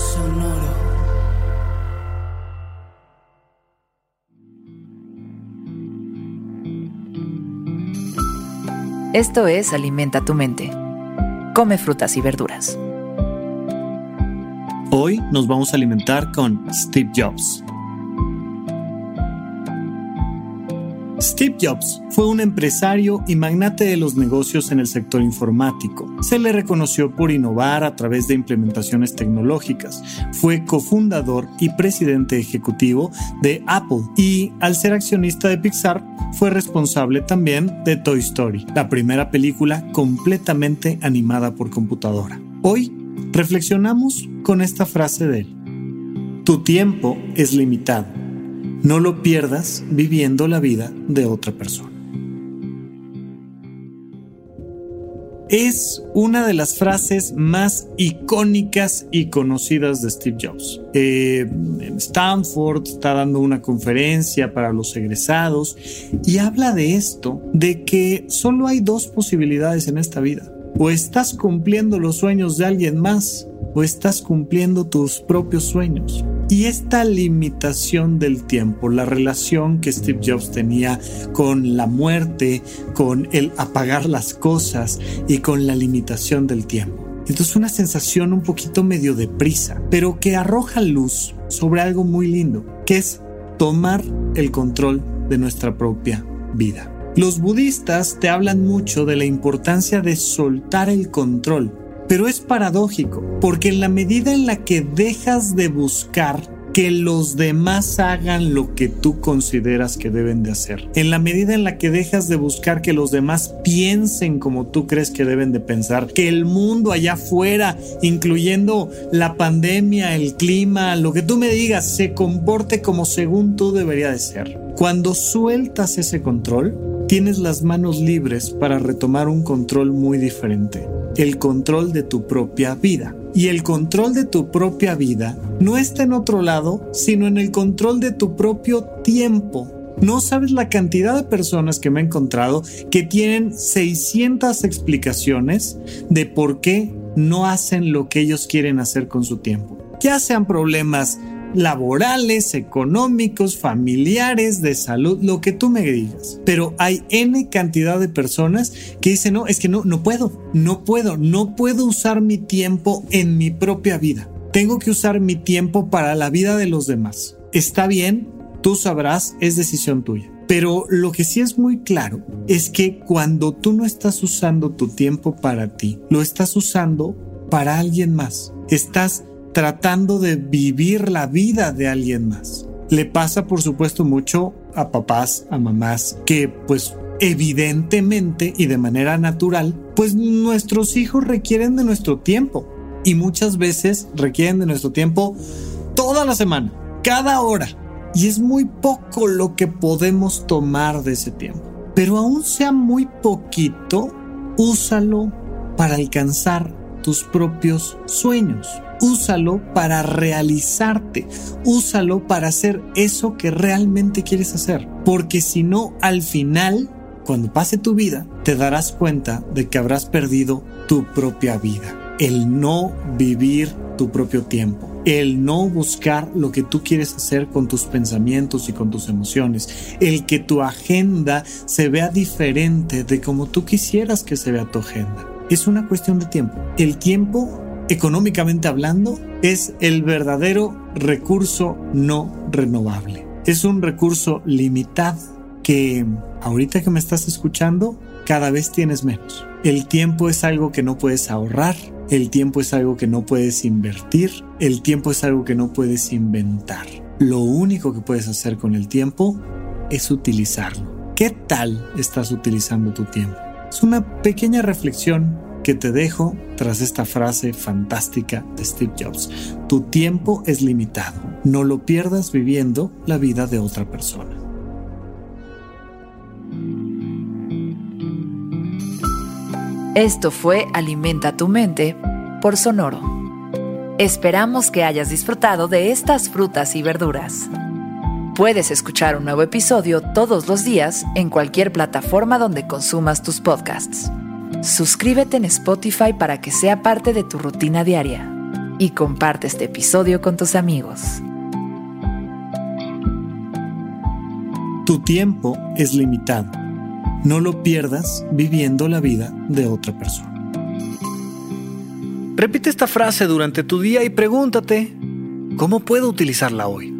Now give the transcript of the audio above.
Sonoro. Esto es Alimenta tu mente. Come frutas y verduras. Hoy nos vamos a alimentar con Steve Jobs. Steve Jobs fue un empresario y magnate de los negocios en el sector informático. Se le reconoció por innovar a través de implementaciones tecnológicas. Fue cofundador y presidente ejecutivo de Apple y al ser accionista de Pixar fue responsable también de Toy Story, la primera película completamente animada por computadora. Hoy reflexionamos con esta frase de él. Tu tiempo es limitado no lo pierdas viviendo la vida de otra persona. Es una de las frases más icónicas y conocidas de Steve Jobs. Eh, en Stanford está dando una conferencia para los egresados y habla de esto, de que solo hay dos posibilidades en esta vida. O estás cumpliendo los sueños de alguien más o estás cumpliendo tus propios sueños. Y esta limitación del tiempo, la relación que Steve Jobs tenía con la muerte, con el apagar las cosas y con la limitación del tiempo. Entonces una sensación un poquito medio deprisa, pero que arroja luz sobre algo muy lindo, que es tomar el control de nuestra propia vida. Los budistas te hablan mucho de la importancia de soltar el control pero es paradójico, porque en la medida en la que dejas de buscar que los demás hagan lo que tú consideras que deben de hacer. En la medida en la que dejas de buscar que los demás piensen como tú crees que deben de pensar, que el mundo allá afuera, incluyendo la pandemia, el clima, lo que tú me digas, se comporte como según tú debería de ser. Cuando sueltas ese control, tienes las manos libres para retomar un control muy diferente el control de tu propia vida. Y el control de tu propia vida no está en otro lado, sino en el control de tu propio tiempo. No sabes la cantidad de personas que me he encontrado que tienen 600 explicaciones de por qué no hacen lo que ellos quieren hacer con su tiempo. Ya sean problemas laborales, económicos, familiares, de salud, lo que tú me digas. Pero hay N cantidad de personas que dicen, no, es que no, no puedo, no puedo, no puedo usar mi tiempo en mi propia vida. Tengo que usar mi tiempo para la vida de los demás. Está bien, tú sabrás, es decisión tuya. Pero lo que sí es muy claro es que cuando tú no estás usando tu tiempo para ti, lo estás usando para alguien más. Estás tratando de vivir la vida de alguien más. Le pasa, por supuesto, mucho a papás, a mamás, que pues evidentemente y de manera natural, pues nuestros hijos requieren de nuestro tiempo y muchas veces requieren de nuestro tiempo toda la semana, cada hora. Y es muy poco lo que podemos tomar de ese tiempo. Pero aún sea muy poquito, úsalo para alcanzar tus propios sueños úsalo para realizarte, úsalo para hacer eso que realmente quieres hacer. Porque si no, al final, cuando pase tu vida, te darás cuenta de que habrás perdido tu propia vida. El no vivir tu propio tiempo. El no buscar lo que tú quieres hacer con tus pensamientos y con tus emociones. El que tu agenda se vea diferente de como tú quisieras que se vea tu agenda. Es una cuestión de tiempo. El tiempo económicamente hablando, es el verdadero recurso no renovable. Es un recurso limitado que ahorita que me estás escuchando, cada vez tienes menos. El tiempo es algo que no puedes ahorrar, el tiempo es algo que no puedes invertir, el tiempo es algo que no puedes inventar. Lo único que puedes hacer con el tiempo es utilizarlo. ¿Qué tal estás utilizando tu tiempo? Es una pequeña reflexión que te dejo tras esta frase fantástica de Steve Jobs. Tu tiempo es limitado. No lo pierdas viviendo la vida de otra persona. Esto fue Alimenta tu mente por Sonoro. Esperamos que hayas disfrutado de estas frutas y verduras. Puedes escuchar un nuevo episodio todos los días en cualquier plataforma donde consumas tus podcasts. Suscríbete en Spotify para que sea parte de tu rutina diaria y comparte este episodio con tus amigos. Tu tiempo es limitado. No lo pierdas viviendo la vida de otra persona. Repite esta frase durante tu día y pregúntate, ¿cómo puedo utilizarla hoy?